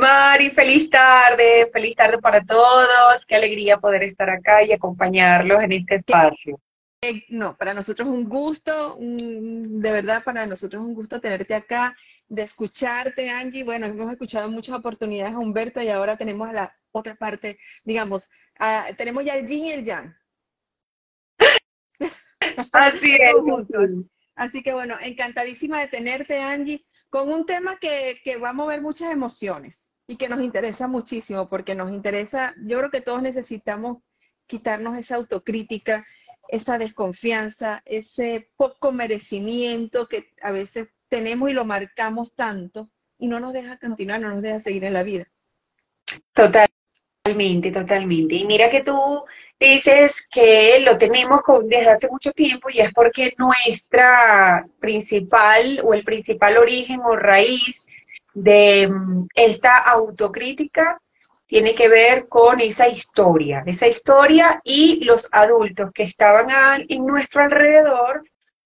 Mari, feliz tarde, feliz tarde para todos. Qué alegría poder estar acá y acompañarlos en este espacio. Eh, no, para nosotros es un gusto, de verdad para nosotros es un gusto tenerte acá, de escucharte, Angie. Bueno, hemos escuchado muchas oportunidades a Humberto y ahora tenemos a la otra parte, digamos, tenemos ya el yin y el yang. Así es. Así que bueno, encantadísima de tenerte, Angie con un tema que, va a mover muchas emociones y que nos interesa muchísimo, porque nos interesa, yo creo que todos necesitamos quitarnos esa autocrítica, esa desconfianza, ese poco merecimiento que a veces tenemos y lo marcamos tanto y no nos deja continuar, no nos deja seguir en la vida. Totalmente, totalmente. Y mira que tú dices que lo tenemos desde hace mucho tiempo y es porque nuestra principal o el principal origen o raíz de esta autocrítica tiene que ver con esa historia, esa historia y los adultos que estaban en nuestro alrededor,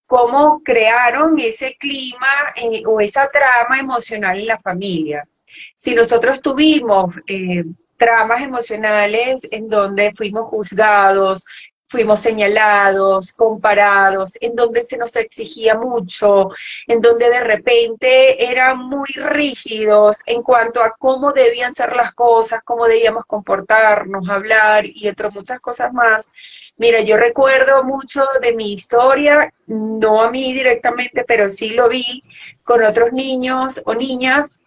cómo crearon ese clima eh, o esa trama emocional en la familia. Si nosotros tuvimos eh, tramas emocionales en donde fuimos juzgados, fuimos señalados, comparados, en donde se nos exigía mucho, en donde de repente eran muy rígidos en cuanto a cómo debían ser las cosas, cómo debíamos comportarnos, hablar y entre muchas cosas más. Mira, yo recuerdo mucho de mi historia, no a mí directamente, pero sí lo vi con otros niños o niñas,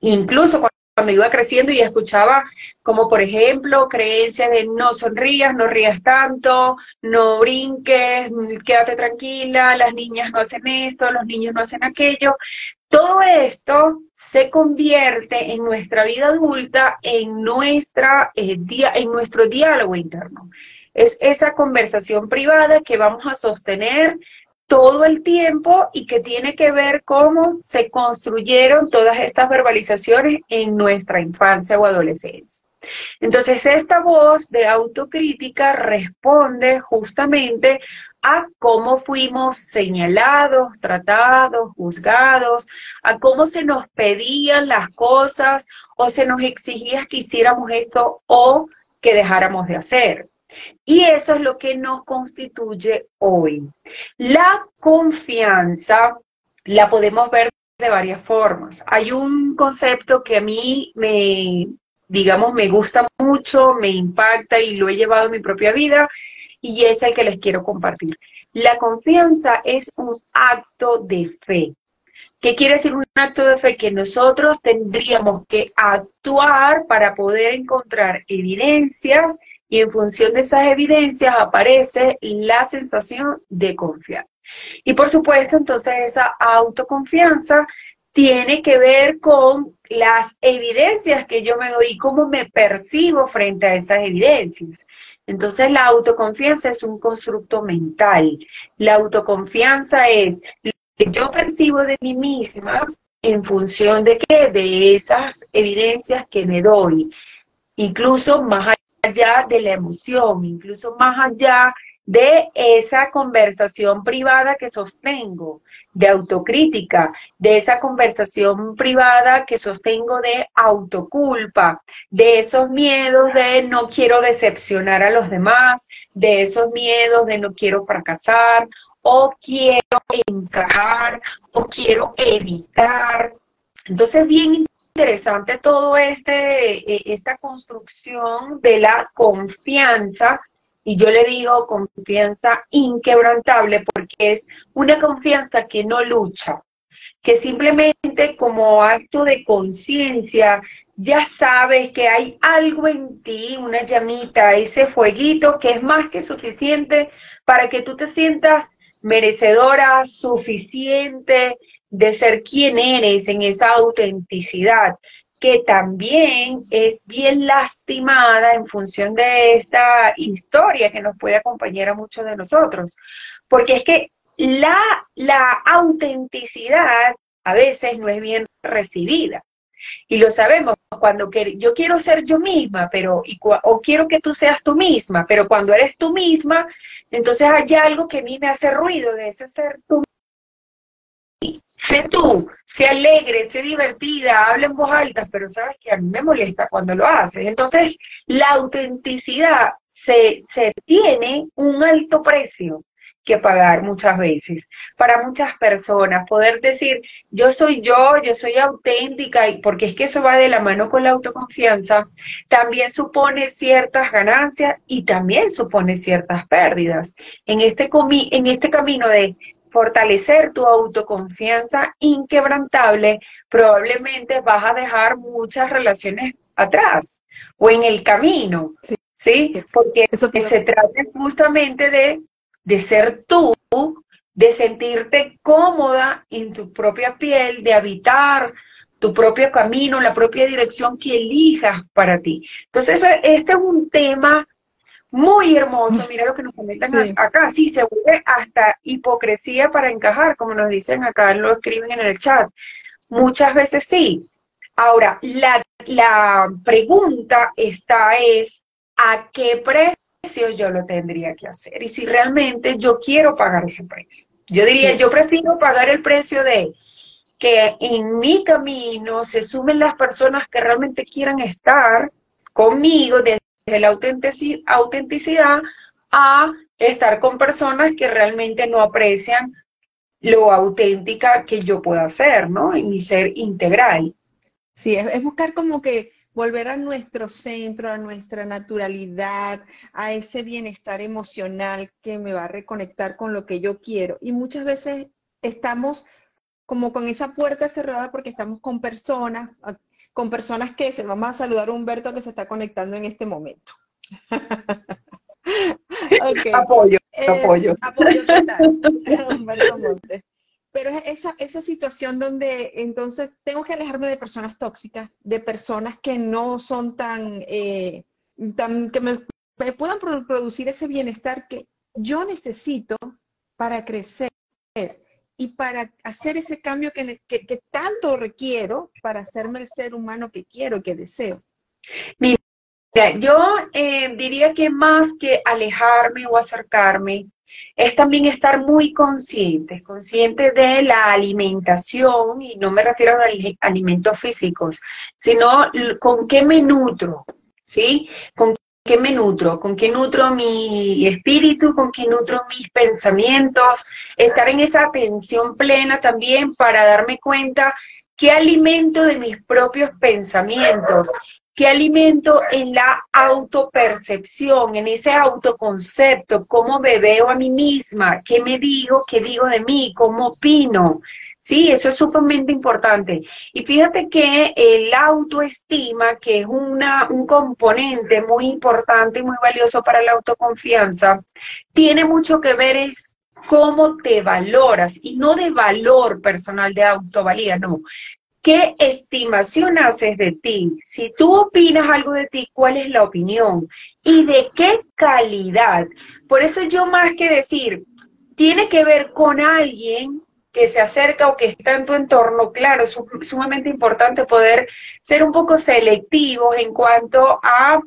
incluso cuando iba creciendo y escuchaba como por ejemplo creencias de no sonrías, no rías tanto, no brinques, quédate tranquila, las niñas no hacen esto, los niños no hacen aquello. Todo esto se convierte en nuestra vida adulta, en, nuestra, eh, en nuestro diálogo interno. Es esa conversación privada que vamos a sostener todo el tiempo y que tiene que ver cómo se construyeron todas estas verbalizaciones en nuestra infancia o adolescencia. Entonces, esta voz de autocrítica responde justamente a cómo fuimos señalados, tratados, juzgados, a cómo se nos pedían las cosas o se nos exigía que hiciéramos esto o que dejáramos de hacer. Y eso es lo que nos constituye hoy. La confianza la podemos ver de varias formas. Hay un concepto que a mí me, digamos, me gusta mucho, me impacta y lo he llevado en mi propia vida y es el que les quiero compartir. La confianza es un acto de fe. ¿Qué quiere decir un acto de fe? Que nosotros tendríamos que actuar para poder encontrar evidencias y en función de esas evidencias aparece la sensación de confiar. Y por supuesto, entonces esa autoconfianza tiene que ver con las evidencias que yo me doy y cómo me percibo frente a esas evidencias. Entonces la autoconfianza es un constructo mental. La autoconfianza es lo que yo percibo de mí misma en función de qué? De esas evidencias que me doy. Incluso más allá de la emoción, incluso más allá de esa conversación privada que sostengo, de autocrítica, de esa conversación privada que sostengo de autoculpa, de esos miedos de no quiero decepcionar a los demás, de esos miedos de no quiero fracasar o quiero encajar o quiero evitar. Entonces, bien interesante todo este, eh, esta construcción de la confianza, y yo le digo confianza inquebrantable porque es una confianza que no lucha, que simplemente como acto de conciencia ya sabes que hay algo en ti, una llamita, ese fueguito que es más que suficiente para que tú te sientas merecedora, suficiente, de ser quien eres en esa autenticidad, que también es bien lastimada en función de esta historia que nos puede acompañar a muchos de nosotros. Porque es que la, la autenticidad a veces no es bien recibida. Y lo sabemos, cuando yo quiero ser yo misma, pero o quiero que tú seas tú misma, pero cuando eres tú misma, entonces hay algo que a mí me hace ruido de ese ser tú. Sé tú, sé alegre, sé divertida, habla en voz alta, pero sabes que a mí me molesta cuando lo haces. Entonces, la autenticidad se, se tiene un alto precio que pagar muchas veces. Para muchas personas, poder decir, yo soy yo, yo soy auténtica, y porque es que eso va de la mano con la autoconfianza, también supone ciertas ganancias y también supone ciertas pérdidas. En este, en este camino de fortalecer tu autoconfianza inquebrantable, probablemente vas a dejar muchas relaciones atrás o en el camino. Sí. Porque se trata justamente de de ser tú, de sentirte cómoda en tu propia piel, de habitar tu propio camino, la propia dirección que elijas para ti. Entonces, este es un tema muy hermoso. Mira lo que nos comentan acá. Sí, se vuelve hasta hipocresía para encajar, como nos dicen acá, lo escriben en el chat. Muchas veces sí. Ahora, la, la pregunta está es, ¿a qué precio? yo lo tendría que hacer y si realmente yo quiero pagar ese precio. Yo diría, yo prefiero pagar el precio de que en mi camino se sumen las personas que realmente quieran estar conmigo desde la autenticidad a estar con personas que realmente no aprecian lo auténtica que yo pueda ser, ¿no? En mi ser integral. Sí, es buscar como que volver a nuestro centro, a nuestra naturalidad, a ese bienestar emocional que me va a reconectar con lo que yo quiero. Y muchas veces estamos como con esa puerta cerrada porque estamos con personas, con personas que se vamos a saludar a Humberto que se está conectando en este momento. Apoyo, eh, apoyo. Apoyo total. Humberto Montes. Pero esa, esa situación donde entonces tengo que alejarme de personas tóxicas, de personas que no son tan, eh, tan que me, puedan producir ese bienestar que yo necesito para crecer y para hacer ese cambio que, que, tanto requiero para hacerme el ser humano que quiero que deseo. Mira, yo eh, diría que más que alejarme o acercarme, es también estar muy consciente, consciente de la alimentación, y no me refiero a alimentos físicos, sino con qué me nutro, ¿sí? Con qué me nutro, con qué nutro mi espíritu, con qué nutro mis pensamientos, estar en esa atención plena también para darme cuenta qué alimento de mis propios pensamientos, ¿Qué alimento en la autopercepción, en ese autoconcepto? ¿Cómo me veo a mí misma? ¿Qué me digo? ¿Qué digo de mí? ¿Cómo opino? Sí, eso es sumamente importante. Y fíjate que el autoestima, que es una, un componente muy importante y muy valioso para la autoconfianza, tiene mucho que ver es cómo te valoras y no de valor personal de autovalía, no, ¿Qué estimación haces de ti? Si tú opinas algo de ti, ¿cuál es la opinión? ¿Y de qué calidad? Por eso yo más que decir, tiene que ver con alguien que se acerca o que está en tu entorno, claro, es sumamente importante poder ser un poco selectivos en cuanto a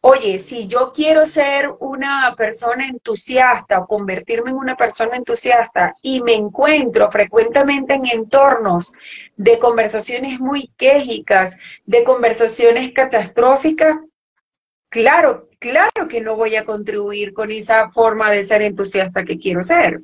Oye, si yo quiero ser una persona entusiasta o convertirme en una persona entusiasta y me encuentro frecuentemente en entornos de conversaciones muy quejicas, de conversaciones catastróficas, claro, claro que no voy a contribuir con esa forma de ser entusiasta que quiero ser.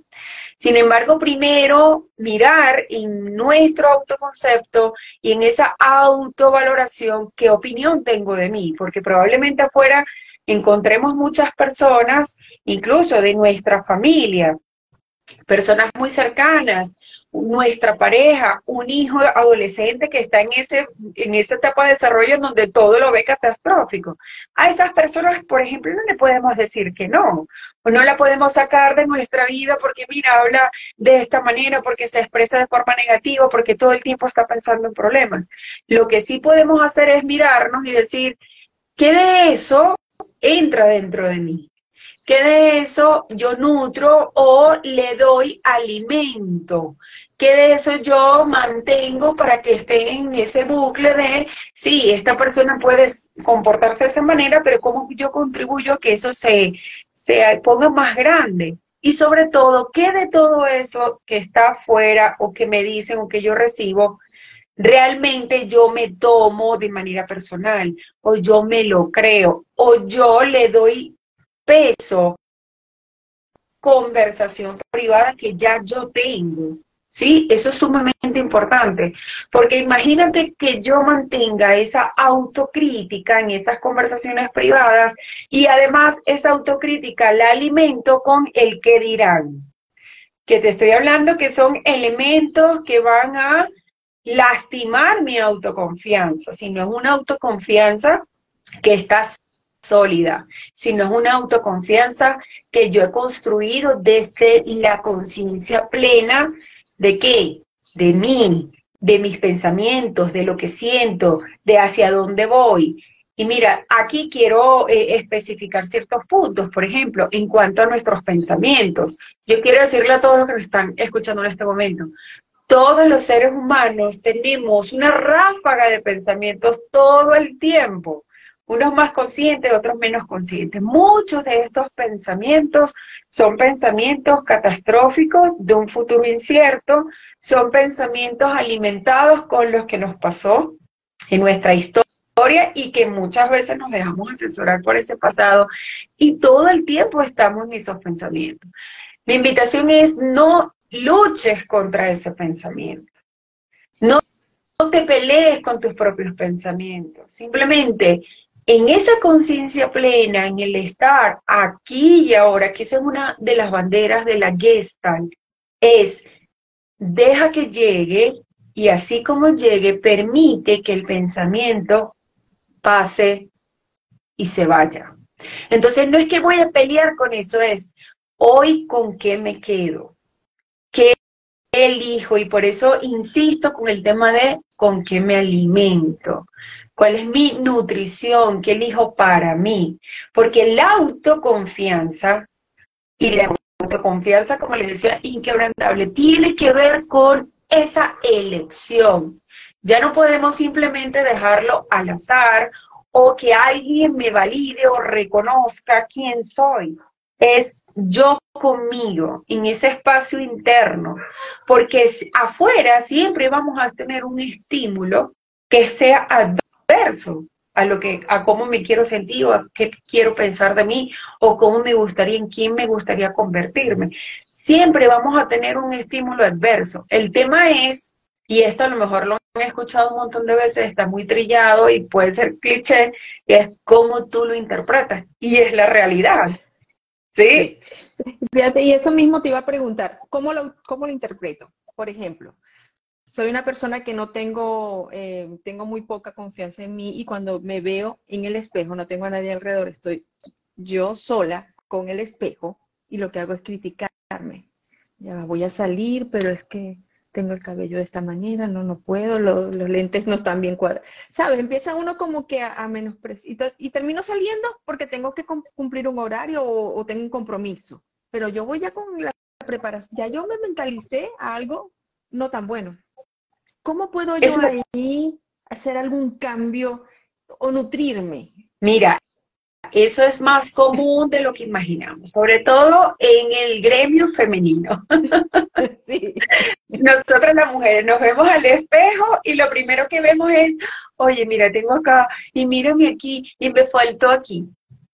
Sin embargo, primero mirar en nuestro autoconcepto y en esa autovaloración qué opinión tengo de mí, porque probablemente afuera encontremos muchas personas, incluso de nuestra familia, personas muy cercanas, nuestra pareja, un hijo adolescente que está en, ese, en esa etapa de desarrollo en donde todo lo ve catastrófico. A esas personas, por ejemplo, no le podemos decir que no, o no la podemos sacar de nuestra vida porque, mira, habla de esta manera, porque se expresa de forma negativa, porque todo el tiempo está pensando en problemas. Lo que sí podemos hacer es mirarnos y decir, ¿qué de eso entra dentro de mí? ¿Qué de eso yo nutro o le doy alimento? ¿Qué de eso yo mantengo para que esté en ese bucle de, sí, esta persona puede comportarse de esa manera, pero cómo yo contribuyo a que eso se, se ponga más grande? Y sobre todo, ¿qué de todo eso que está afuera o que me dicen o que yo recibo, realmente yo me tomo de manera personal o yo me lo creo o yo le doy peso, conversación privada que ya yo tengo. ¿Sí? Eso es sumamente importante, porque imagínate que yo mantenga esa autocrítica en esas conversaciones privadas y además esa autocrítica la alimento con el que dirán. Que te estoy hablando que son elementos que van a lastimar mi autoconfianza, si no es una autoconfianza que está sólida, sino es una autoconfianza que yo he construido desde la conciencia plena de qué? De mí, de mis pensamientos, de lo que siento, de hacia dónde voy. Y mira, aquí quiero eh, especificar ciertos puntos, por ejemplo, en cuanto a nuestros pensamientos. Yo quiero decirle a todos los que nos están escuchando en este momento, todos los seres humanos tenemos una ráfaga de pensamientos todo el tiempo unos más conscientes, otros menos conscientes. Muchos de estos pensamientos son pensamientos catastróficos de un futuro incierto, son pensamientos alimentados con los que nos pasó en nuestra historia y que muchas veces nos dejamos asesorar por ese pasado y todo el tiempo estamos en esos pensamientos. Mi invitación es no luches contra ese pensamiento. No, no te pelees con tus propios pensamientos. Simplemente en esa conciencia plena, en el estar aquí y ahora, que esa es una de las banderas de la Gestalt, es deja que llegue y así como llegue, permite que el pensamiento pase y se vaya. Entonces no es que voy a pelear con eso, es hoy con qué me quedo, qué elijo y por eso insisto con el tema de con qué me alimento cuál es mi nutrición, qué elijo para mí. Porque la autoconfianza y la autoconfianza, como les decía, inquebrantable, tiene que ver con esa elección. Ya no podemos simplemente dejarlo al azar o que alguien me valide o reconozca quién soy. Es yo conmigo, en ese espacio interno, porque afuera siempre vamos a tener un estímulo que sea a lo que, a cómo me quiero sentir o a qué quiero pensar de mí o cómo me gustaría, en quién me gustaría convertirme. Siempre vamos a tener un estímulo adverso. El tema es, y esto a lo mejor lo he escuchado un montón de veces, está muy trillado y puede ser cliché, es cómo tú lo interpretas. Y es la realidad. ¿Sí? Fíjate, y eso mismo te iba a preguntar, ¿cómo lo, cómo lo interpreto? Por ejemplo, soy una persona que no tengo, eh, tengo muy poca confianza en mí y cuando me veo en el espejo, no tengo a nadie alrededor, estoy yo sola con el espejo y lo que hago es criticarme. Ya voy a salir, pero es que tengo el cabello de esta manera, no, no puedo, los lentes no están bien cuadrados. ¿Sabes? Empieza uno como que a, menospreciar y, termino saliendo porque tengo que cumplir un horario o tengo un compromiso. Pero yo voy ya con la preparación, ya yo me mentalicé a algo no tan bueno. ¿Cómo puedo yo ahí hacer algún cambio o nutrirme? Mira, eso es más común de lo que imaginamos, sobre todo en el gremio femenino. Sí. Nosotras las mujeres nos vemos al espejo y lo primero que vemos es, oye, mira, tengo acá y mírame aquí y me faltó aquí.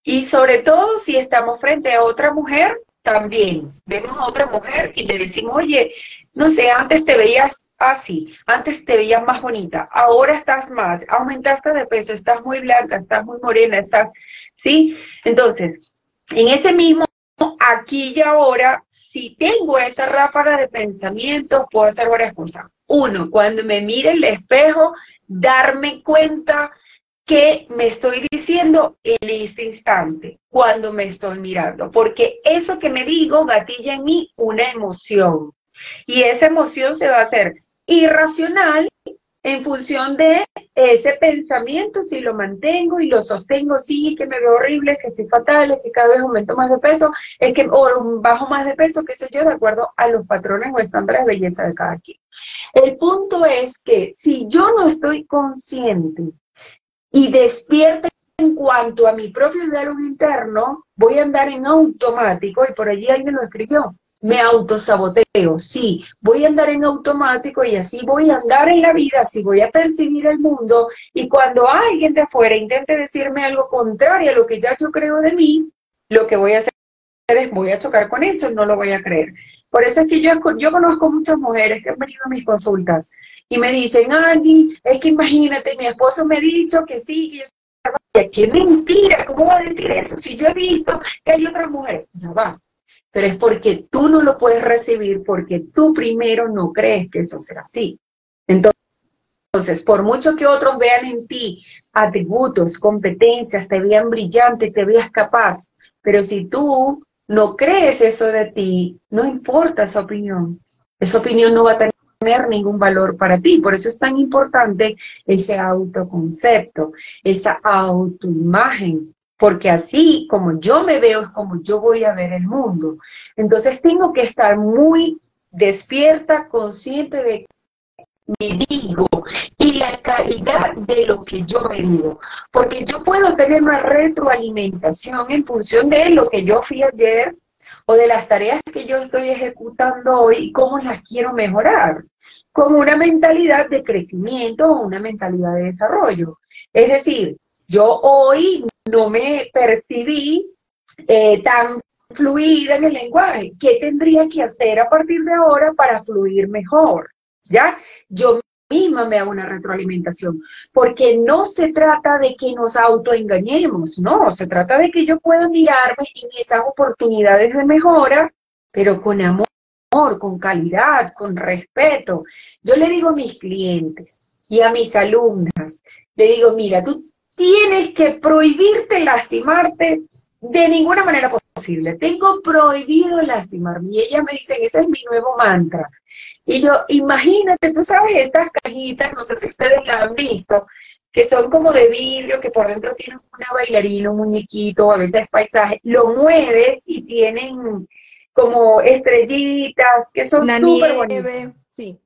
Y sobre todo si estamos frente a otra mujer, también vemos a otra mujer y le decimos, oye, no sé, antes te veías así, antes te veías más bonita, ahora estás más, aumentaste de peso, estás muy blanca, estás muy morena, estás, ¿sí? Entonces, en ese mismo aquí y ahora, si tengo esa ráfaga de pensamientos, puedo hacer varias cosas. Uno, cuando me mire el espejo, darme cuenta que me estoy diciendo en este instante, cuando me estoy mirando, porque eso que me digo gatilla en mí una emoción. Y esa emoción se va a hacer irracional en función de ese pensamiento, si lo mantengo y lo sostengo, sí, es que me veo horrible, que estoy fatal, es que cada vez aumento más de peso, es que o bajo más de peso, qué sé yo, de acuerdo a los patrones o estándares de belleza de cada quien. El punto es que si yo no estoy consciente y despierta en cuanto a mi propio diálogo interno, voy a andar en automático, y por allí alguien lo escribió, me autosaboteo, sí, voy a andar en automático y así voy a andar en la vida, así voy a percibir el mundo y cuando alguien de afuera intente decirme algo contrario a lo que ya yo creo de mí, lo que voy a hacer es voy a chocar con eso, no lo voy a creer. Por eso es que yo, yo conozco muchas mujeres que han venido a mis consultas y me dicen, Angie, es que imagínate, mi esposo me ha dicho que sí, que yo soy... ¡Qué mentira! ¿Cómo va a decir eso? Si yo he visto que hay otras mujeres, ya va, pero es porque tú no lo puedes recibir porque tú primero no crees que eso sea así. Entonces, por mucho que otros vean en ti atributos, competencias, te vean brillante, te veas capaz, pero si tú no crees eso de ti, no importa esa opinión. Esa opinión no va a tener ningún valor para ti. Por eso es tan importante ese autoconcepto, esa autoimagen, porque así como yo me veo es como yo voy a ver el mundo. Entonces tengo que estar muy despierta, consciente de me digo y la calidad de lo que yo me digo. Porque yo puedo tener una retroalimentación en función de lo que yo fui ayer o de las tareas que yo estoy ejecutando hoy y cómo las quiero mejorar. Con una mentalidad de crecimiento o una mentalidad de desarrollo. Es decir, yo hoy no me percibí eh, tan fluida en el lenguaje. ¿Qué tendría que hacer a partir de ahora para fluir mejor? ¿Ya? Yo misma me hago una retroalimentación, porque no se trata de que nos autoengañemos, no, se trata de que yo pueda mirarme en esas oportunidades de mejora, pero con amor, con calidad, con respeto. Yo le digo a mis clientes y a mis alumnas, le digo, mira, tú tienes que prohibirte lastimarte de ninguna manera posible. Tengo prohibido lastimarme. Y ellas me dicen, ese es mi nuevo mantra. Y yo, imagínate, tú sabes, estas cajitas, no sé si ustedes la han visto, que son como de vidrio, que por dentro tienen una bailarina, un muñequito, a veces paisaje, lo mueves y tienen como estrellitas, que son súper bonitas. Sí.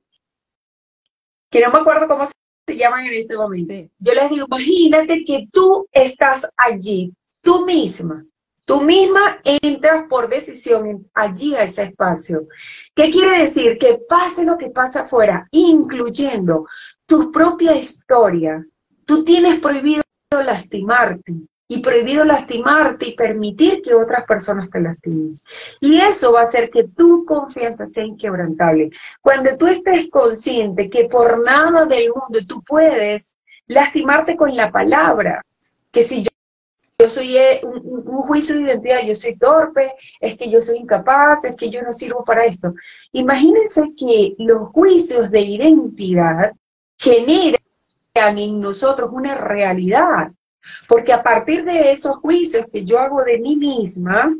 Que no me acuerdo cómo se llaman en este momento. Yo les digo, imagínate que tú estás allí, tú misma, tú misma entras por decisión allí a ese espacio. ¿Qué quiere decir? Que pase lo que pasa afuera, incluyendo tu propia historia, tú tienes prohibido lastimarte y prohibido lastimarte y permitir que otras personas te lastimen. Y eso va a hacer que tu confianza sea inquebrantable. Cuando tú estés consciente que por nada del mundo tú puedes lastimarte con la palabra, que si yo, yo soy eh, un, un, juicio de identidad, yo soy torpe, es que yo soy incapaz, es que yo no sirvo para esto. Imagínense que los juicios de identidad generan en nosotros una realidad porque a partir de esos juicios que yo hago de mí misma,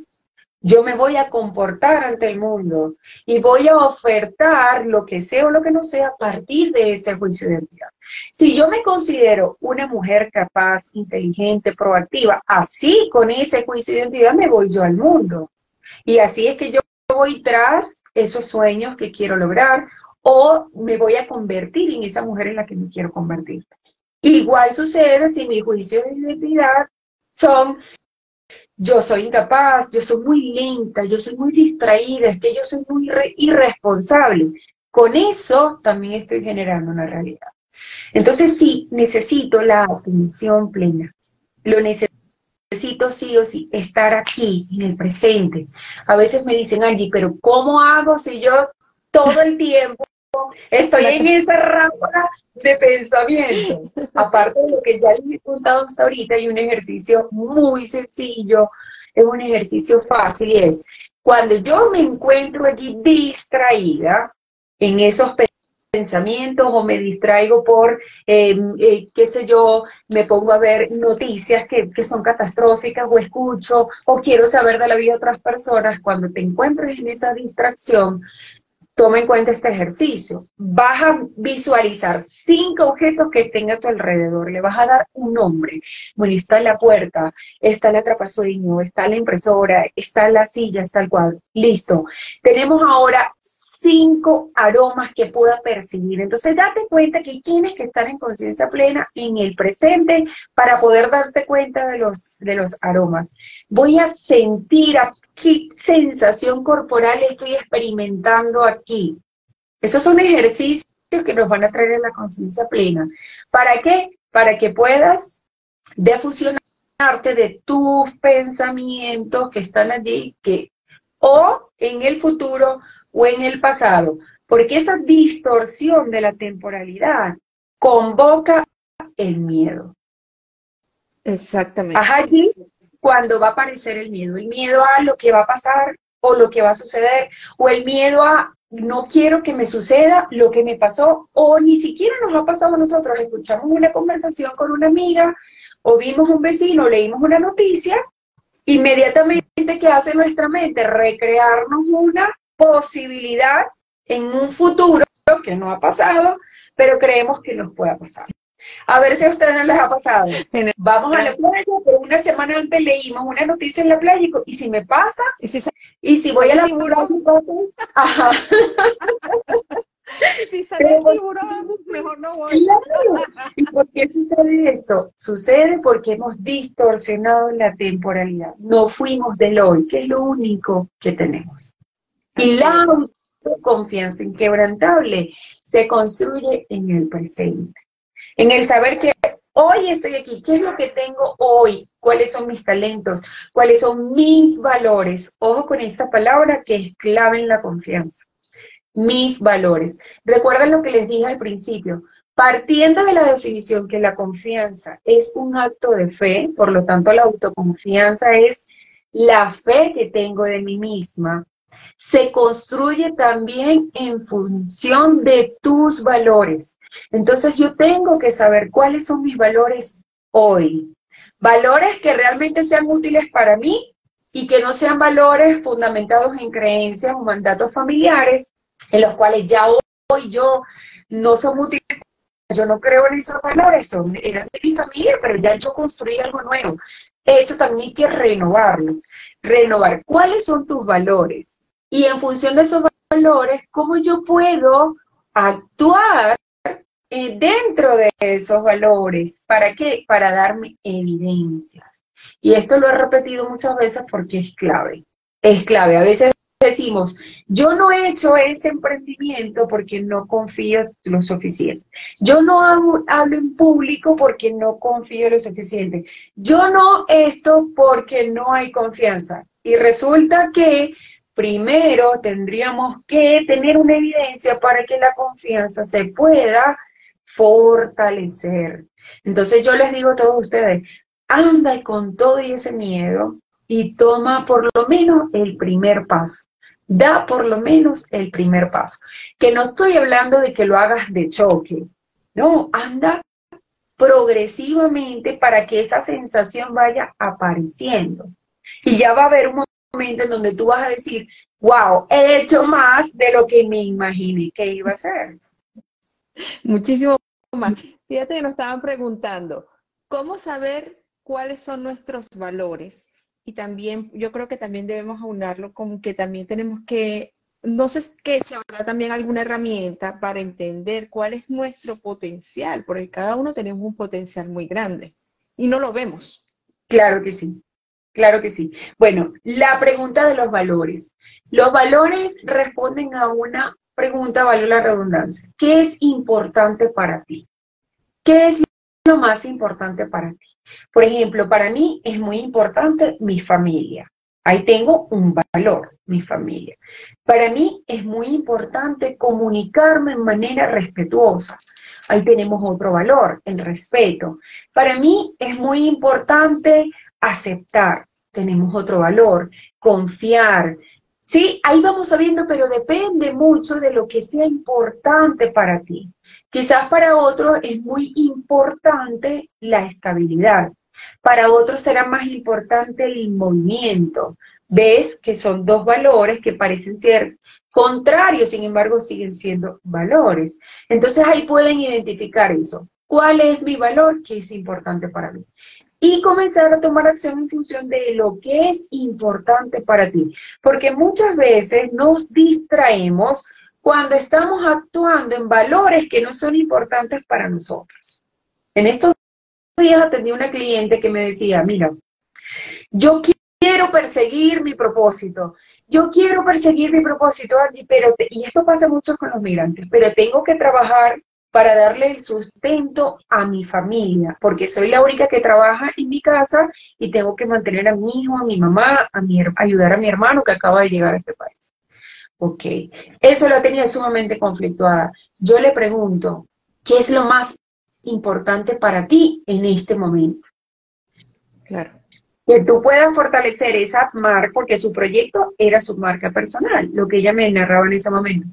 yo me voy a comportar ante el mundo y voy a ofertar lo que sea o lo que no sea a partir de ese juicio de identidad. Si yo me considero una mujer capaz, inteligente, proactiva, así con ese juicio de identidad me voy yo al mundo. Y así es que yo voy tras esos sueños que quiero lograr o me voy a convertir en esa mujer en la que me quiero convertir. Igual sucede si mis juicios de identidad son yo soy incapaz, yo soy muy lenta, yo soy muy distraída, es que yo soy muy irresponsable. Con eso también estoy generando una realidad. Entonces sí, necesito la atención plena. Lo necesito sí o sí, estar aquí, en el presente. A veces me dicen, Angie, pero ¿cómo hago si yo todo el tiempo estoy en esa ráfaga de pensamiento. Aparte de lo que ya les he contado hasta ahorita, hay un ejercicio muy sencillo, es un ejercicio fácil y es, Cuando yo me encuentro allí distraída en esos pensamientos o me distraigo por, em, eh, qué sé yo, me pongo a ver noticias que, que, son catastróficas o escucho o quiero saber de la vida de otras personas, cuando te encuentres en esa distracción, toma en cuenta este ejercicio. Vas a visualizar cinco objetos que estén a tu alrededor. Le vas a dar un nombre. Bueno, está la puerta, está el atrapasueño, está la impresora, está la silla, está el cuadro. Listo. Tenemos ahora cinco aromas que pueda percibir. Entonces, date cuenta que tienes que estar en conciencia plena en el presente para poder darte cuenta de los, de los aromas. Voy a sentir, a qué sensación corporal estoy experimentando aquí. Esos son ejercicios que nos van a traer en la conciencia plena. ¿Para qué? Para que puedas defusionarte de tus pensamientos que están allí, que o en el futuro o en el pasado, porque esa distorsión de la temporalidad convoca el miedo. Exactamente. allí cuando va a aparecer el miedo. El miedo a lo que va a pasar o lo que va a suceder, o el miedo a no quiero que me suceda lo que me pasó, o ni siquiera nos ha pasado a nosotros. Escuchamos una conversación con una amiga, o vimos un vecino, leímos una noticia, inmediatamente, ¿qué hace nuestra mente? Recrearnos una posibilidad en un futuro que no ha pasado, pero creemos que nos pueda pasar. A ver si a ustedes no les ha pasado. Vamos a la playa, pero una semana antes leímos una noticia en la playa y, si me pasa, y si, voy a la playa, ajá. si sale tiburón, mejor no voy. ¿Y por qué sucede esto? Sucede porque hemos distorsionado la temporalidad. No fuimos del hoy, que es lo único que tenemos. Y la confianza inquebrantable se construye en el presente en el saber que hoy estoy aquí, qué es lo que tengo hoy, cuáles son mis talentos, cuáles son mis valores. Ojo con esta palabra que es clave en la confianza. Mis valores. Recuerden lo que les dije al principio. Partiendo de la definición que la confianza es un acto de fe, por lo tanto la autoconfianza es la fe que tengo de mí misma, se construye también en función de tus valores. Entonces yo tengo que saber cuáles son mis valores hoy. Valores que realmente sean útiles para mí y que no sean valores fundamentados en creencias o mandatos familiares en los cuales ya hoy yo no son útiles. Yo no creo en esos valores, son, eran de mi familia, pero ya yo construí algo nuevo. Eso también hay que renovarlos. Renovar cuáles son tus valores y en función de esos valores, cómo yo puedo actuar eh, dentro de esos valores. ¿Para qué? Para darme evidencias. Y esto lo he repetido muchas veces porque es clave. Es clave. A veces decimos, yo no he hecho ese emprendimiento porque no confío lo suficiente. Yo no hablo, hablo, en público porque no confío lo suficiente. Yo no esto porque no hay confianza. Y resulta que primero tendríamos que tener una evidencia para que la confianza se pueda fortalecer. Entonces yo les digo a todos ustedes, anda con todo ese miedo y toma por lo menos el primer paso. Da por lo menos el primer paso. Que no estoy hablando de que lo hagas de choque. No, anda progresivamente para que esa sensación vaya apareciendo. Y ya va a haber un momento en donde tú vas a decir, wow, he hecho más de lo que me imaginé que iba a hacer. Muchísimo más. Fíjate que nos estaban preguntando, ¿cómo saber cuáles son nuestros valores? Y también, yo creo que también debemos aunarlo con que también tenemos que, no sé qué, si habrá también alguna herramienta para entender cuál es nuestro potencial, porque cada uno tenemos un potencial muy grande y no lo vemos. Claro que sí. Claro que sí. Bueno, la pregunta de los valores. Los valores responden a una pregunta, vale la redundancia. ¿Qué es importante para ti? ¿Qué es lo más importante para ti? Por ejemplo, para mí es muy importante mi familia. Ahí tengo un valor, mi familia. Para mí es muy importante comunicarme de manera respetuosa. Ahí tenemos otro valor, el respeto. Para mí es muy importante aceptar, tenemos otro valor, confiar, Sí, ahí vamos sabiendo, pero depende mucho de lo que sea importante para ti. Quizás para otros es muy importante la estabilidad. Para otros será más importante el movimiento. Ves que son dos valores que parecen ser contrarios, sin embargo siguen siendo valores. Entonces ahí pueden identificar eso. ¿Cuál es mi valor que es importante para mí? Y comenzar a tomar acción en función de lo que es importante para ti. Porque muchas veces nos distraemos cuando estamos actuando en valores que no son importantes para nosotros. En estos días atendí una cliente que me decía, mira, yo quiero perseguir mi propósito, yo quiero perseguir mi propósito, Angie, pero, y esto pasa mucho con los migrantes, pero tengo que trabajar para darle el sustento a mi familia, porque soy la única que trabaja en mi casa y tengo que mantener a mi hijo, a mi mamá, a mi, ayudar a mi hermano que acaba de llegar a este país. Ok, eso la tenía sumamente conflictuada. Yo le pregunto, ¿qué es lo más importante para ti en este momento? Claro que tú puedas fortalecer esa marca, porque su proyecto era su marca personal, lo que ella me narraba en ese momento.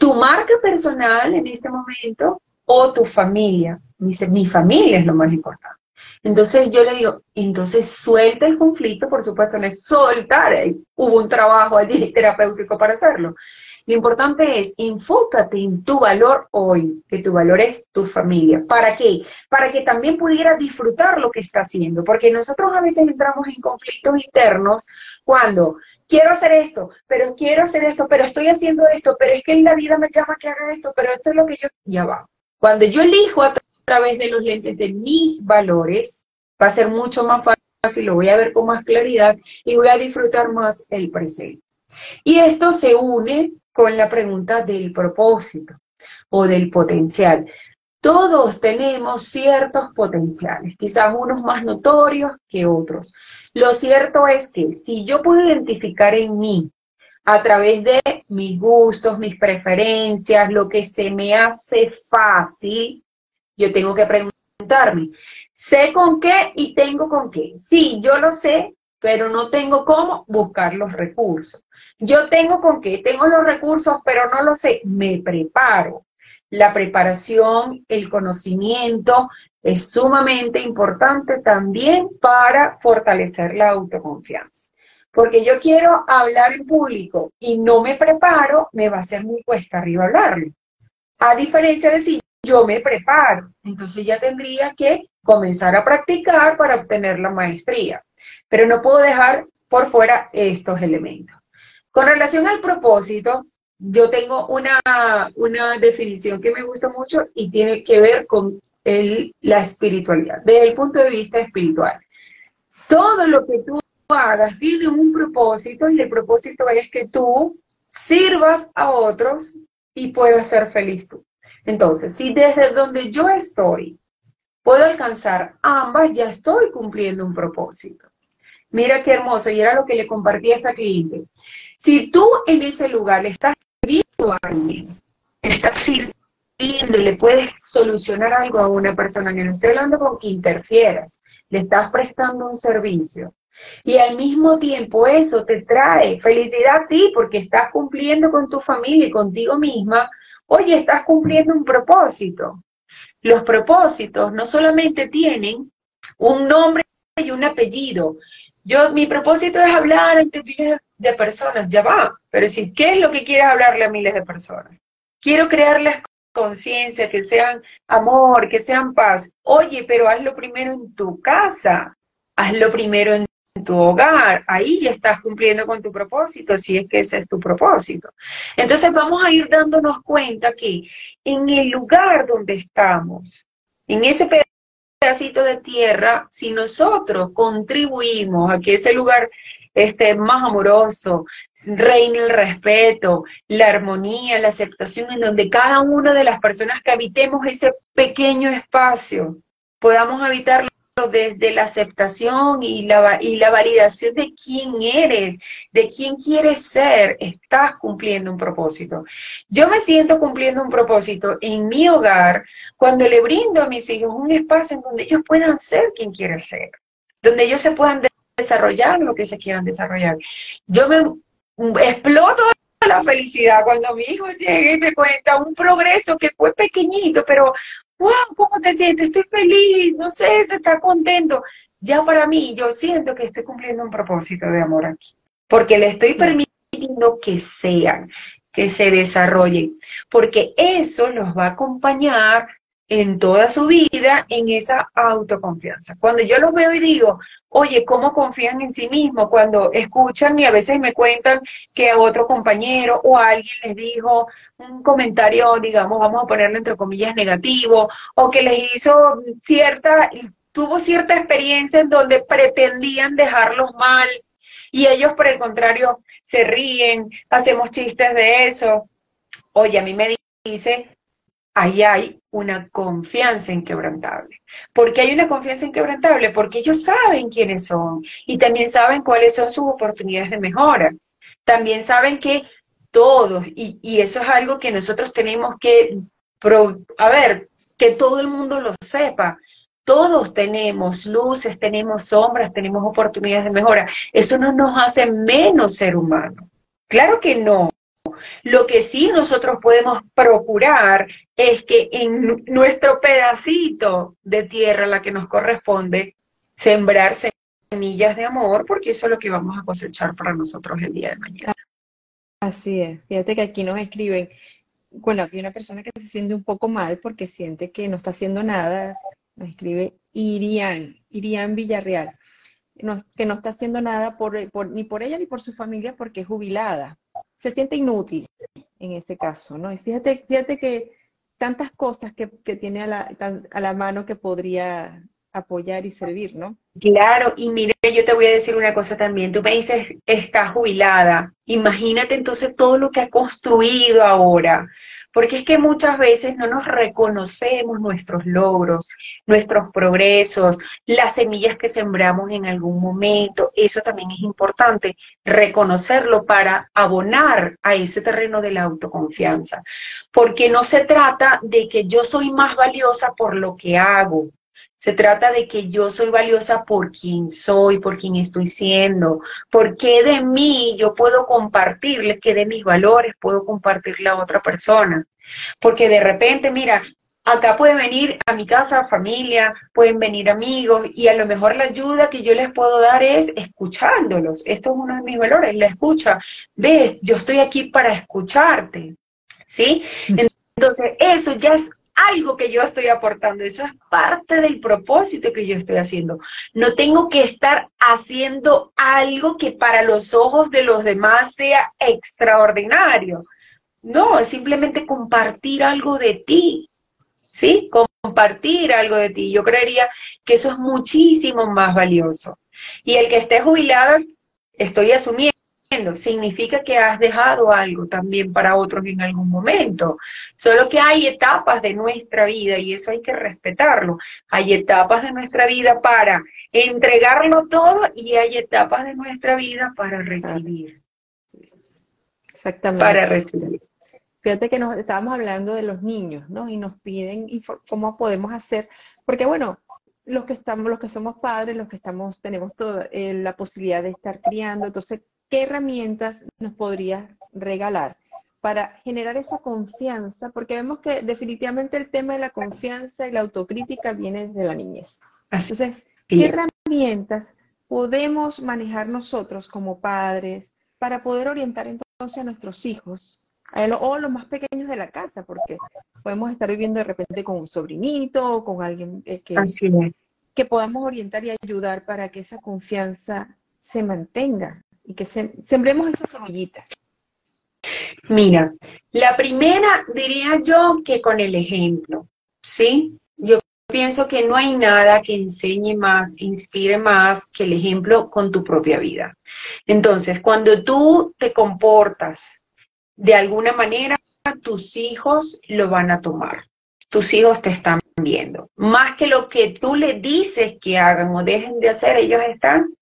Tu marca personal en este momento o tu familia. dice, mi familia es lo más importante. Entonces yo le digo, entonces suelta el conflicto, por supuesto, no es soltar, hubo un trabajo allí terapéutico para hacerlo, lo importante es enfócate en tu valor hoy, que tu valor es tu familia. ¿Para qué? Para que también pudieras disfrutar lo que está haciendo, porque nosotros a veces entramos en conflictos internos cuando quiero hacer esto, pero quiero hacer esto, pero estoy haciendo esto, pero es que la vida me llama que haga esto, pero esto es lo que yo, ya va. Cuando yo elijo a través de los lentes de mis valores, va a ser mucho más fácil, lo voy a ver con más claridad y voy a disfrutar más el presente. Y esto se une con la pregunta del propósito o del potencial. Todos tenemos ciertos potenciales, quizás unos más notorios que otros. Lo cierto es que si yo puedo identificar en mí a través de mis gustos, mis preferencias, lo que se me hace fácil, yo tengo que preguntarme, ¿sé con qué y tengo con qué? Sí, yo lo sé, pero no tengo cómo buscar los recursos. Yo tengo con qué, tengo los recursos, pero no lo sé, me preparo. La preparación, el conocimiento es sumamente importante también para fortalecer la autoconfianza. Porque yo quiero hablar en público y no me preparo, me va a ser muy cuesta arriba hablarlo. A diferencia de si yo me preparo, entonces ya tendría que comenzar a practicar para obtener la maestría pero no puedo dejar por fuera estos elementos. Con relación al propósito, yo tengo una, una definición que me gusta mucho y tiene que ver con el, la espiritualidad, desde el punto de vista espiritual. Todo lo que tú hagas tiene un propósito y el propósito es que tú sirvas a otros y puedas ser feliz tú. Entonces, si desde donde yo estoy puedo alcanzar ambas, ya estoy cumpliendo un propósito. Mira qué hermoso, y era lo que le compartí a esta cliente. Si tú en ese lugar estás estás sirviendo le puedes solucionar algo a una persona, no estoy hablando con que interfieras, le estás prestando un servicio. Y al mismo tiempo eso te trae felicidad a ti porque estás cumpliendo con tu familia y contigo misma. Oye, estás cumpliendo un propósito. Los propósitos no solamente tienen un nombre y un apellido, yo, mi propósito es hablar ante miles de personas, ya va, pero si, ¿qué es lo que quieres hablarle a miles de personas? Quiero crearles conciencia, que sean amor, que sean paz. Oye, pero hazlo primero en tu casa, hazlo primero en tu hogar, ahí ya estás cumpliendo con tu propósito, si es que ese es tu propósito. Entonces vamos a ir dándonos cuenta que en el lugar donde estamos, en ese pedacito de tierra, si nosotros contribuimos a que ese lugar esté más amoroso, reine el respeto, la armonía, la aceptación, en donde cada una de las personas que habitemos ese pequeño espacio podamos habitarlo desde la aceptación y la, y la validación de quién eres, de quién quieres ser, estás cumpliendo un propósito. Yo me siento cumpliendo un propósito en mi hogar cuando le brindo a mis hijos un espacio en donde ellos puedan ser quien quieren ser, donde ellos se puedan desarrollar lo que se quieran desarrollar. Yo me exploto la felicidad cuando mi hijo llega y me cuenta un progreso que fue pequeñito, pero wow, ¿cómo te sientes? Estoy feliz, no sé, se está contento. Ya para mí, yo siento que estoy cumpliendo un propósito de amor aquí, porque le estoy permitiendo que sean, que se desarrollen, porque eso los va a acompañar en toda su vida en esa autoconfianza. Cuando yo los veo y digo, oye, ¿cómo confían en sí mismos? Cuando escuchan y a veces me cuentan que a otro compañero o alguien les dijo un comentario, digamos, vamos a ponerlo entre comillas, negativo, o que les hizo cierta, tuvo cierta experiencia en donde pretendían dejarlos mal y ellos por el contrario se ríen, hacemos chistes de eso. Oye, a mí me dice, ahí hay una confianza inquebrantable. ¿Por qué hay una confianza inquebrantable? Porque ellos saben quiénes son y también saben cuáles son sus oportunidades de mejora. También saben que todos, y, y eso es algo que nosotros tenemos que, a ver, que todo el mundo lo sepa. Todos tenemos luces, tenemos sombras, tenemos oportunidades de mejora. Eso no nos hace menos ser humano. Claro que no. Lo que sí nosotros podemos procurar es que en nuestro pedacito de tierra, la que nos corresponde, sembrar semillas de amor, porque eso es lo que vamos a cosechar para nosotros el día de mañana. Así es. Fíjate que aquí nos escriben, bueno, aquí una persona que se siente un poco mal porque siente que no está haciendo nada, nos escribe Irián, Irián Villarreal, que no está haciendo nada ni por ella ni por su familia porque es jubilada se siente inútil en ese caso, ¿no? Y fíjate, fíjate que tantas cosas que, tiene a la, a la mano que podría apoyar y servir, ¿no? Claro, y mire, yo te voy a decir una cosa también. Tú me dices, está jubilada. Imagínate entonces todo lo que ha construido ahora porque es que muchas veces no nos reconocemos nuestros logros, nuestros progresos, las semillas que sembramos en algún momento. Eso también es importante, reconocerlo para abonar a ese terreno de la autoconfianza, porque no se trata de que yo soy más valiosa por lo que hago, se trata de que yo soy valiosa por quien soy, por quien estoy siendo, porque de mí yo puedo compartirle, que de mis valores puedo compartirle a otra persona. Porque de repente, mira, acá puede venir a mi casa familia, pueden venir amigos y a lo mejor la ayuda que yo les puedo dar es escuchándolos. Esto es uno de mis valores, la escucha. Ves, yo estoy aquí para escucharte. ¿Sí? Entonces, eso ya es algo que yo estoy aportando, eso es parte del propósito que yo estoy haciendo. No tengo que estar haciendo algo que para los ojos de los demás sea extraordinario. No, es simplemente compartir algo de ti, ¿sí? Compartir algo de ti. Yo creería que eso es muchísimo más valioso. Y el que esté jubilada, estoy asumiendo significa que has dejado algo también para otros en algún momento. Solo que hay etapas de nuestra vida y eso hay que respetarlo. Hay etapas de nuestra vida para entregarlo todo y hay etapas de nuestra vida para recibir. Exactamente. Para recibir. Fíjate que nos estábamos hablando de los niños, ¿no? Y nos piden cómo podemos hacer, porque bueno, los que estamos, los que somos padres, los que estamos, tenemos toda eh, la posibilidad de estar criando, entonces ¿qué herramientas nos podrías regalar para generar esa confianza? Porque vemos que definitivamente el tema de la confianza y la autocrítica viene desde la niñez. Entonces, ¿qué herramientas podemos manejar nosotros como padres para poder orientar entonces a nuestros hijos o los más pequeños de la casa? Porque podemos estar viviendo de repente con un sobrinito o con alguien eh, que, que podamos orientar y ayudar para que esa confianza se mantenga y que sembremos esa semillita. Mira, la primera diría yo que con el ejemplo, ¿sí? Yo pienso que no hay nada que enseñe más, inspire más que el ejemplo con tu propia vida. Entonces, cuando tú te comportas de alguna manera, tus hijos lo van a tomar. Tus hijos te están viendo. Más que lo que tú le dices que hagan o dejen de hacer, ellos están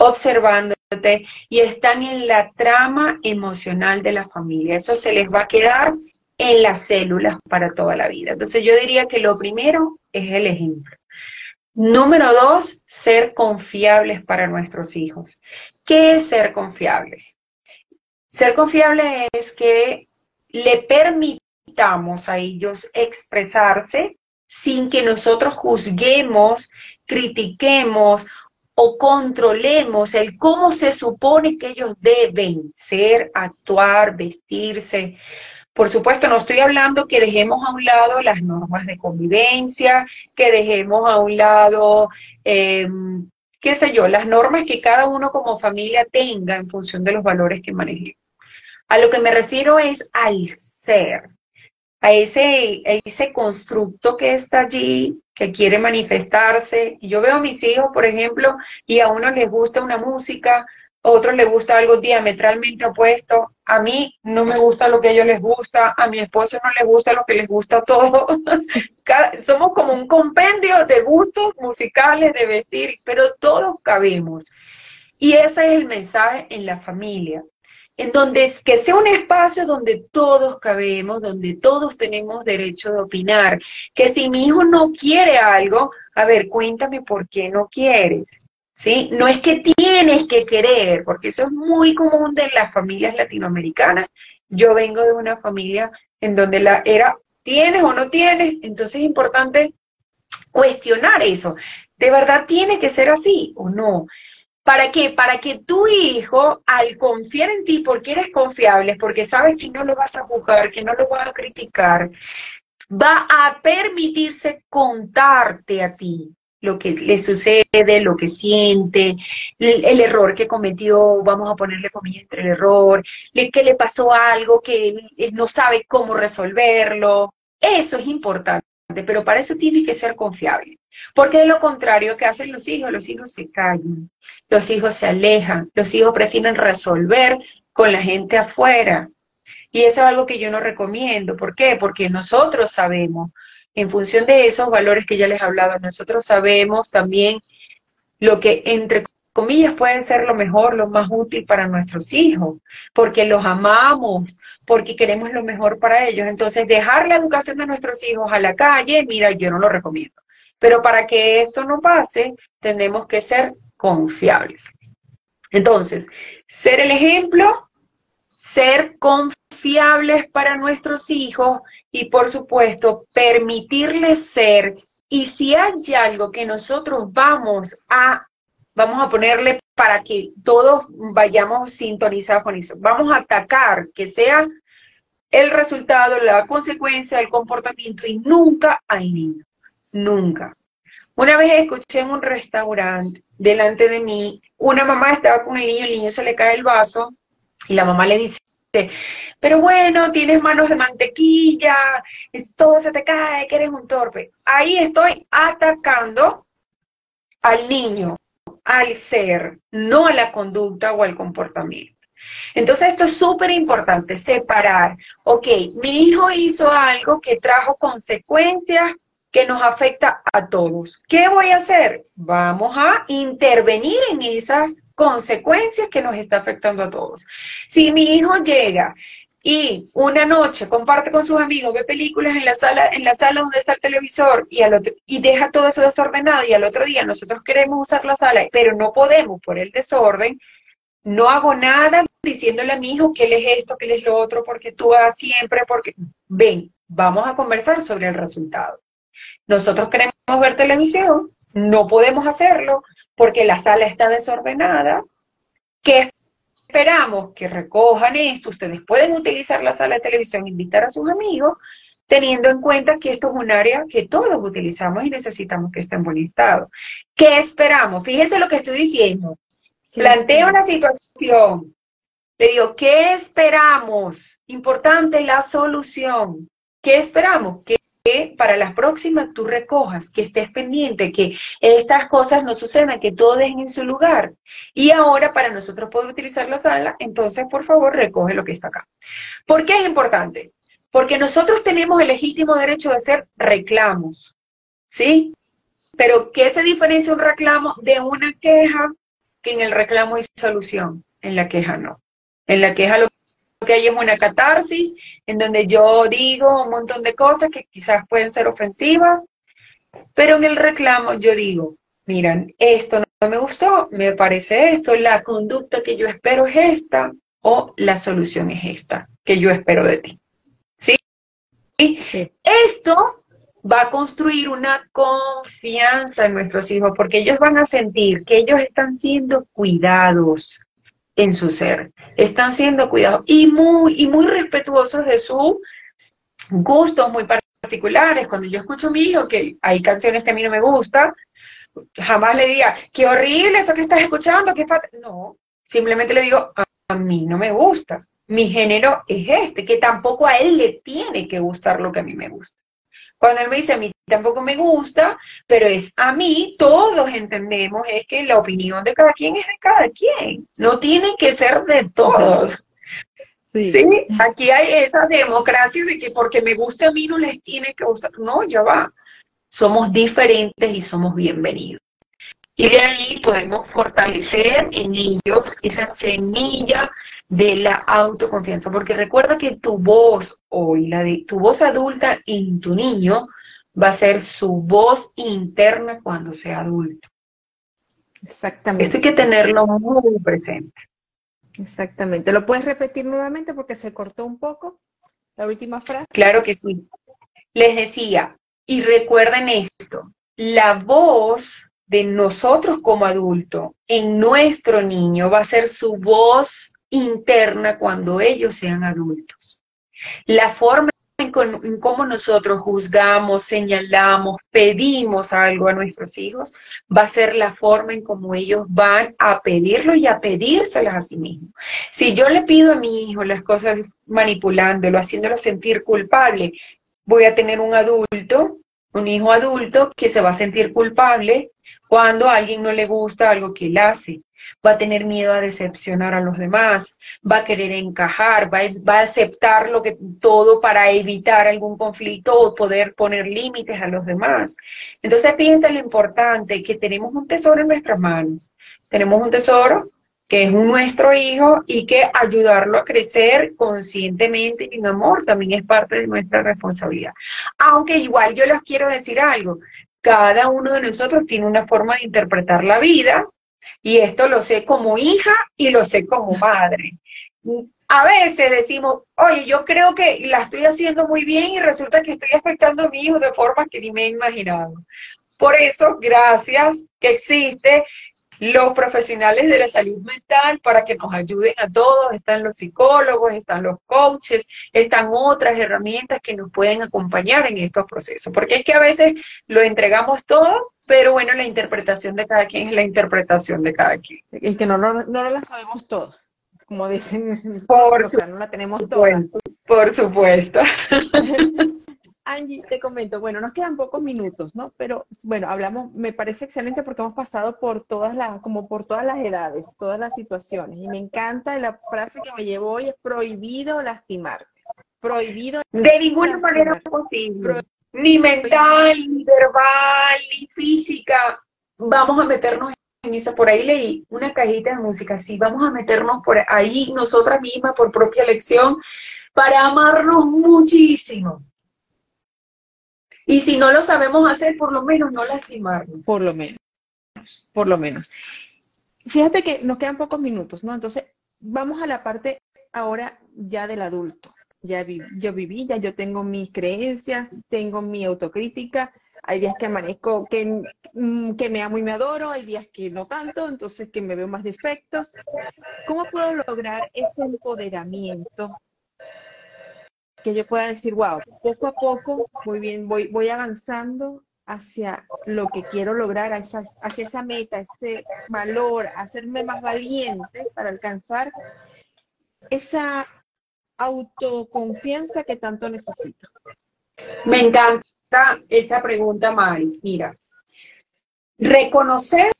observándote y están en la trama emocional de la familia. Eso se les va a quedar en las células para toda la vida. Entonces yo diría que lo primero es el ejemplo. Número dos, ser confiables para nuestros hijos. ¿Qué es ser confiables? Ser confiable es que le permitamos a ellos expresarse sin que nosotros juzguemos, critiquemos o controlemos el cómo se supone que ellos deben ser, actuar, vestirse. Por supuesto, no estoy hablando que dejemos a un lado las normas de convivencia, que dejemos a un lado, em, qué sé yo, las normas que cada uno como familia tenga en función de los valores que maneje. A lo que me refiero es al ser, a ese, a ese constructo que está allí, que quiere manifestarse. Yo veo a mis hijos, por ejemplo, y a unos les gusta una música, a otros les gusta algo diametralmente opuesto. A mí no me gusta lo que a ellos les gusta, a mi esposo no le gusta lo que les gusta a todos. somos como un compendio de gustos musicales, de vestir, pero todos cabemos. Y ese es el mensaje en la familia en donde que sea un espacio donde todos cabemos, donde todos tenemos derecho de opinar, que si mi hijo no quiere algo, a ver, cuéntame por qué no quieres. ¿Sí? No es que tienes que querer, porque eso es muy común de las familias latinoamericanas. Yo vengo de una familia en donde la era tienes o no tienes, entonces es importante cuestionar eso. ¿De verdad tiene que ser así o no? ¿Para qué? Para que tu hijo, al confiar en ti porque eres confiable, porque sabes que no lo vas a juzgar, que no lo vas a criticar, va a permitirse contarte a ti lo que le sucede, lo que siente, el, error que cometió, vamos a ponerle comillas entre el error, que le pasó algo que no sabe cómo resolverlo. Eso es importante, pero para eso tiene que ser confiable. Porque de lo contrario, ¿qué hacen los hijos? Los hijos se callan, los hijos se alejan, los hijos prefieren resolver con la gente afuera. Y eso es algo que yo no recomiendo. ¿Por qué? Porque nosotros sabemos, en función de esos valores que ya les hablaba, nosotros sabemos también lo que entre comillas puede ser lo mejor, lo más útil para nuestros hijos, porque los amamos, porque queremos lo mejor para ellos. Entonces, dejar la educación de nuestros hijos a la calle, mira, yo no lo recomiendo. Pero para que esto no pase, tenemos que ser confiables. Entonces, ser el ejemplo, ser confiables para nuestros hijos y por supuesto permitirles ser. Y si hay algo que nosotros vamos a, vamos a ponerle para que todos vayamos sintonizados con eso, vamos a atacar que sea el resultado, la consecuencia, el comportamiento y nunca hay niños nunca. Una vez escuché en un restaurante, delante de mí, una mamá estaba con el niño, el niño se le cae el vaso y la mamá le dice, pero bueno, tienes manos de mantequilla, todo se te cae, que eres un torpe. Ahí estoy atacando al niño, al ser, no a la conducta o al comportamiento. Entonces esto es súper importante, separar, ok, mi hijo hizo algo que trajo consecuencias que nos afecta a todos. ¿Qué voy a hacer? Vamos a intervenir en esas consecuencias que nos está afectando a todos. Si mi hijo llega y una noche comparte con sus amigos, ve películas en la sala, en la sala donde está el televisor y, al otro, y deja todo eso desordenado y al otro día nosotros queremos usar la sala, pero no podemos por el desorden, no hago nada diciéndole a mi hijo que él es esto, que él es lo otro, porque tú vas siempre, porque ven, vamos a conversar sobre el resultado. Nosotros queremos ver televisión, no podemos hacerlo porque la sala está desordenada. ¿Qué esperamos? Que recojan esto. Ustedes pueden utilizar la sala de televisión, invitar a sus amigos, teniendo en cuenta que esto es un área que todos utilizamos y necesitamos que esté en buen estado. ¿Qué esperamos? Fíjense lo que estoy diciendo. Planteo una situación. Le digo, ¿qué esperamos? Importante la solución. ¿Qué esperamos? Que que para las próximas tú recojas, que estés pendiente, que estas cosas no sucedan, que todo dejen en su lugar. Y ahora para nosotros poder utilizar la sala, entonces por favor recoge lo que está acá. ¿Por qué es importante? Porque nosotros tenemos el legítimo derecho de hacer reclamos, ¿sí? Pero ¿qué se diferencia un reclamo de una queja? Que en el reclamo hay solución, en la queja no. En la queja lo que hay es una catarsis en donde yo digo un montón de cosas que quizás pueden ser ofensivas, pero en el reclamo yo digo, miran, esto no me gustó, me parece esto, la conducta que yo espero es esta, o la solución es esta que yo espero de ti. ¿Sí? Esto va a construir una confianza en nuestros hijos porque ellos van a sentir que ellos están siendo cuidados en su ser, están siendo cuidados y muy, y muy respetuosos de sus gustos muy particulares. Cuando yo escucho a mi hijo que hay canciones que a mí no me gustan, jamás le diga, qué horrible eso que estás escuchando, qué No, simplemente le digo, a mí no me gusta. Mi género es este, que tampoco a él le tiene que gustar lo que a mí me gusta. Cuando él me dice a mí tampoco me gusta, pero es a mí, todos entendemos es que la opinión de cada quien es de cada quien. No tiene que ser de todos. Sí. Aquí hay esa democracia de que porque me gusta a mí no les tiene que gustar. No, ya va. Somos diferentes y somos bienvenidos. Y de ahí podemos fortalecer en ellos esa semilla de la autoconfianza, porque recuerda que tu voz hoy, la de tu voz adulta en tu niño, va a ser su voz interna cuando sea adulto. Exactamente. Esto hay que tenerlo muy presente. Exactamente. ¿Lo puedes repetir nuevamente porque se cortó un poco la última frase? Claro que sí. Les decía, y recuerden esto, la voz de nosotros como adulto en nuestro niño va a ser su voz interna cuando ellos sean adultos. La forma en, cómo nosotros juzgamos, señalamos, pedimos algo a nuestros hijos, va a ser la forma en cómo ellos van a pedirlo y a pedírselas a sí mismos. Si yo le pido a mi hijo las cosas manipulándolo, haciéndolo sentir culpable, voy a tener un adulto, un hijo adulto que se va a sentir culpable cuando a alguien no le gusta algo que él hace, va a tener miedo a decepcionar a los demás, va a querer encajar, va a, aceptar lo que todo para evitar algún conflicto o poder poner límites a los demás. Entonces piensa lo importante que tenemos un tesoro en nuestras manos. Tenemos un tesoro que es nuestro hijo y que ayudarlo a crecer conscientemente y en amor también es parte de nuestra responsabilidad. Aunque igual yo les quiero decir algo, cada uno de nosotros tiene una forma de interpretar la vida y esto lo sé como hija y lo sé como madre. A veces decimos, oye, yo creo que la estoy haciendo muy bien y resulta que estoy afectando a mi hijo de formas que ni me he imaginado. Por eso, gracias que existe los profesionales de la salud mental para que nos ayuden a todos. Están los psicólogos, están los coaches, están otras herramientas que nos pueden acompañar en estos procesos. Porque es que a veces lo entregamos todo, pero bueno, la interpretación de cada quien es la interpretación de cada quien. Y que no, no, no la sabemos todos, como dicen. Por supuesto. no la tenemos todas. Por supuesto. Angie, te comento, bueno, nos quedan pocos minutos, ¿no? Pero bueno, hablamos, me parece excelente porque hemos pasado por todas las, como por todas las edades, todas las situaciones. Y me encanta la frase que me llevó hoy, es prohibido lastimar. Prohibido. De ninguna manera posible. Ni mental, ni verbal, ni física. Vamos a meternos en esa, por ahí leí una cajita de música, sí, vamos a meternos por ahí nosotras mismas por propia elección para amarnos muchísimo y si no lo sabemos hacer, por lo menos no lastimarnos. Por lo menos, por lo menos. Fíjate que nos quedan pocos minutos, ¿no? Entonces, vamos a la parte ahora ya del adulto. Ya yo viví, ya yo tengo mis creencias, tengo mi autocrítica. Hay días que amanezco que, mm, que me amo y me adoro, hay días que no tanto, entonces que me veo más defectos. ¿Cómo puedo lograr ese empoderamiento que yo pueda decir, wow, poco a poco, muy bien, voy, voy avanzando hacia lo que quiero lograr, hacia, hacia esa meta, ese valor, hacerme más valiente para alcanzar esa autoconfianza que tanto necesito. Me encanta esa pregunta, Mari. Mira, reconocer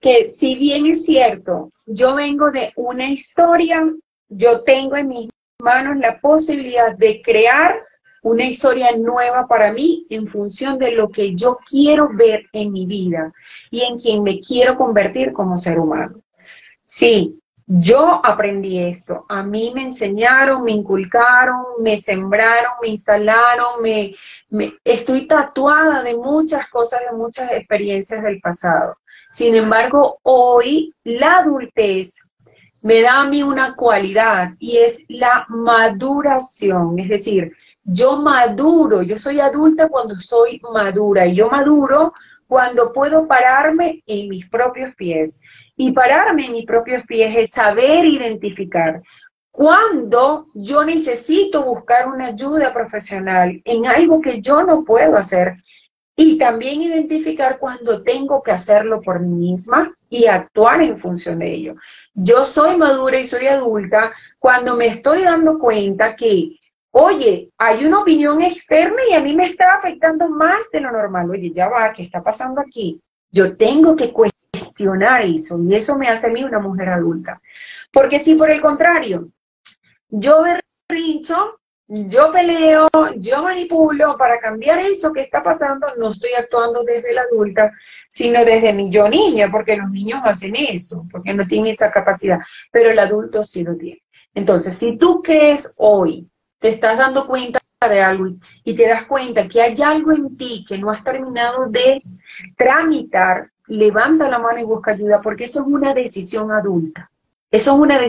que si bien es cierto, yo vengo de una historia, yo tengo en mis manos la posibilidad de crear una historia nueva para mí en función de lo que yo quiero ver en mi vida y en quien me quiero convertir como ser humano. Sí, yo aprendí esto, a mí me enseñaron, me inculcaron, me sembraron, me instalaron, me, estoy tatuada de muchas cosas, de muchas experiencias del pasado. Sin embargo, hoy la adultez me da a mí una cualidad y es la maduración, es decir, yo maduro, yo soy adulta cuando soy madura y yo maduro cuando puedo pararme en mis propios pies. Y pararme en mis propios pies es saber identificar cuando yo necesito buscar una ayuda profesional en algo que yo no puedo hacer y también identificar cuando tengo que hacerlo por mí misma y actuar en función de ello. Yo soy madura y soy adulta cuando me estoy dando cuenta que, oye, hay una opinión externa y a mí me está afectando más de lo normal. Oye, ya va, ¿qué está pasando aquí? Yo tengo que cuestionar eso y eso me hace a mí una mujer adulta. Porque si por el contrario, yo berrincho, yo peleo, yo manipulo para cambiar eso que está pasando, no estoy actuando desde la adulta, sino desde mi yo niña, porque los niños hacen eso, porque no tienen esa capacidad, pero el adulto sí lo tiene. Entonces, si tú crees hoy, te estás dando cuenta de algo y te das cuenta que hay algo en ti que no has terminado de tramitar, levanta la mano y busca ayuda, porque eso es una decisión adulta. Eso es una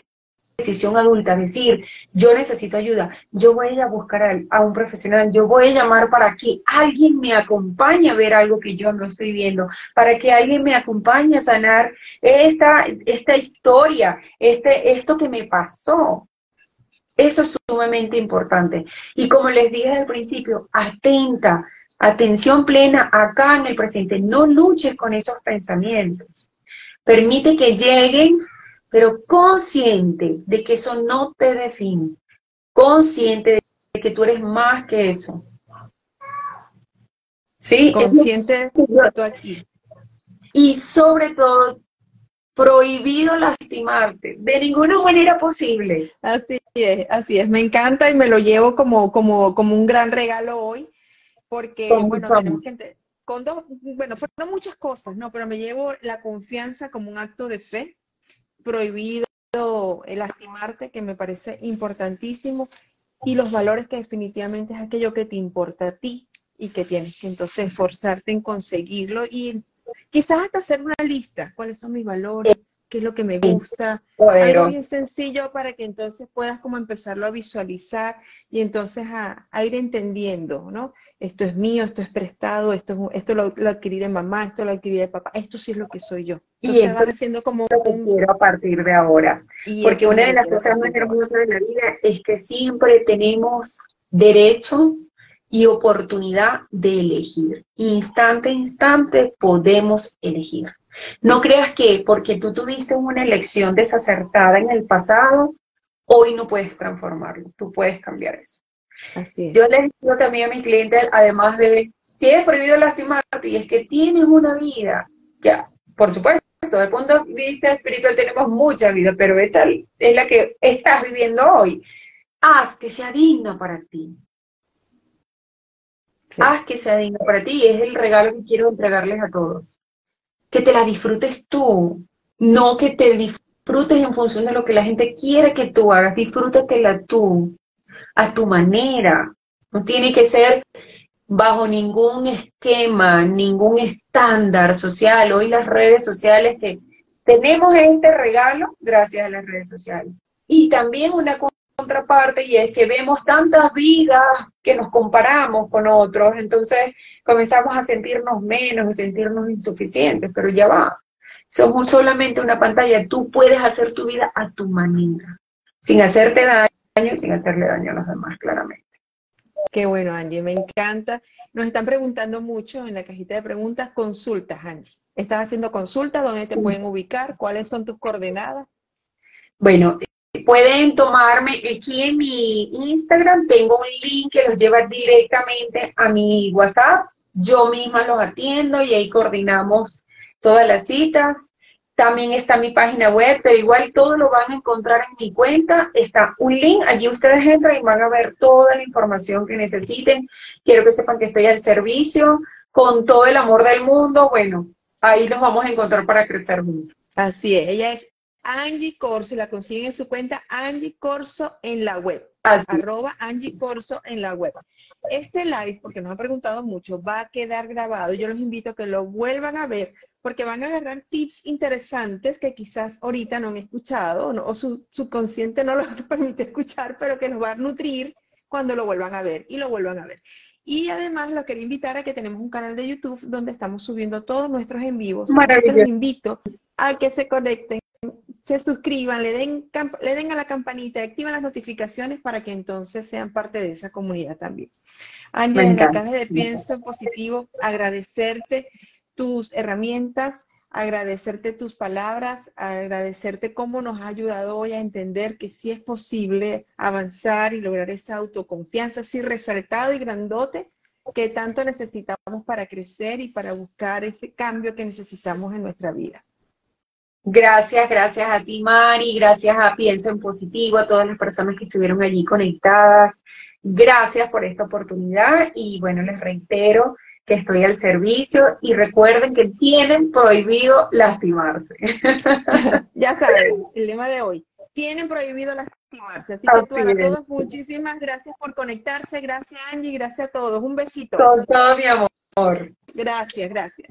decisión adulta, decir, yo necesito ayuda, yo voy a ir a buscar a, un profesional, yo voy a llamar para que alguien me acompañe a ver algo que yo no estoy viendo, para que alguien me acompañe a sanar esta, esta historia, este, esto que me pasó. Eso es sumamente importante. Y como les dije al principio, atenta, atención plena acá en el presente. No luches con esos pensamientos. Permite que lleguen pero consciente de que eso no te define, consciente de que tú eres más que eso. ¿Sí? Consciente de tú aquí. Y sobre todo, prohibido lastimarte, de ninguna manera posible. Así es, así es. Me encanta y me lo llevo como, como, como un gran regalo hoy, porque, bueno, tenemos que con dos, bueno, fueron muchas cosas, ¿no? Pero me llevo la confianza como un acto de fe, prohibido el lastimarte, que me parece importantísimo, y los valores que definitivamente es aquello que te importa a ti y que tienes que entonces esforzarte en conseguirlo y quizás hasta hacer una lista, cuáles son mis valores, qué es lo que me gusta, algo bien sencillo para que entonces puedas como empezarlo a visualizar y entonces a, ir entendiendo, ¿no? Esto es mío, esto es prestado, esto, esto lo, adquirí de mamá, esto lo adquirí de papá, esto sí es lo que soy yo. y esto va como lo que quiero a partir de ahora. Porque una de las cosas más hermosas de la vida es que siempre tenemos derecho y oportunidad de elegir. Instante a instante podemos elegir. No creas que porque tú tuviste una elección desacertada en el pasado, hoy no puedes transformarlo, tú puedes cambiar eso. Yo les digo también a mis clientes, además de, tienes prohibido lastimarte, y es que tienes una vida, ya, por supuesto, desde el punto de vista espiritual tenemos mucha vida, pero esta es la que estás viviendo hoy. Haz que sea digna para ti. Haz que sea digna para ti, es el regalo que quiero entregarles a todos que te la disfrutes tú, no que te disfrutes en función de lo que la gente quiere que tú hagas, disfrútatela tú, a tu manera. No tiene que ser bajo ningún esquema, ningún estándar social. Hoy las redes sociales que tenemos este regalo gracias a las redes sociales. Y también una contraparte y es que vemos tantas vidas que nos comparamos con otros, entonces comenzamos a sentirnos menos, a sentirnos insuficientes, pero ya va. Somos solamente una pantalla, tú puedes hacer tu vida a tu manera, sin hacerte daño y sin hacerle daño a los demás, claramente. Qué bueno, Angie, me encanta. Nos están preguntando mucho en la cajita de preguntas, consultas, Angie. ¿Estás haciendo consultas? ¿Dónde te pueden ubicar? ¿Cuáles son tus coordenadas? Bueno, pueden tomarme aquí en mi Instagram, tengo un link que los lleva directamente a mi WhatsApp. Yo misma los atiendo y ahí coordinamos todas las citas. También está mi página web, pero igual todo lo van a encontrar en mi cuenta. Está un link, allí ustedes entran y van a ver toda la información que necesiten. Quiero que sepan que estoy al servicio con todo el amor del mundo. Bueno, ahí nos vamos a encontrar para crecer juntos. Así es, ella es Angie Corso, la consiguen en su cuenta Angie Corso en la web. Arroba Angie Corso en la web. Este live, porque nos han preguntado mucho, va a quedar grabado. Yo los invito a que lo vuelvan a ver porque van a agarrar tips interesantes que quizás ahorita no han escuchado o su subconsciente no los permite escuchar, pero que los va a nutrir cuando lo vuelvan a ver y lo vuelvan a ver. Y además los quería invitar a que tenemos un canal de YouTube donde estamos subiendo todos nuestros en vivos. Maravilloso. Los invito a que se conecten, se suscriban, le den, le den a la campanita, activen las notificaciones para que entonces sean parte de esa comunidad también. Ángel, en la caja de Pienso Positivo, agradecerte tus herramientas, agradecerte tus palabras, agradecerte cómo nos ha ayudado hoy a entender que sí es posible avanzar y lograr esa autoconfianza así resaltado y grandote que tanto necesitamos para crecer y para buscar ese cambio que necesitamos en nuestra vida. Gracias, gracias a ti, Mari, gracias a Pienso en Positivo, a todas las personas que estuvieron allí conectadas. Gracias por esta oportunidad y bueno, les reitero que estoy al servicio y recuerden que tienen prohibido lastimarse. ya saben, el lema de hoy, tienen prohibido lastimarse. Así que para todos, muchísimas gracias por conectarse, gracias Angie, gracias a todos, un besito. Con todo mi amor. Gracias, gracias.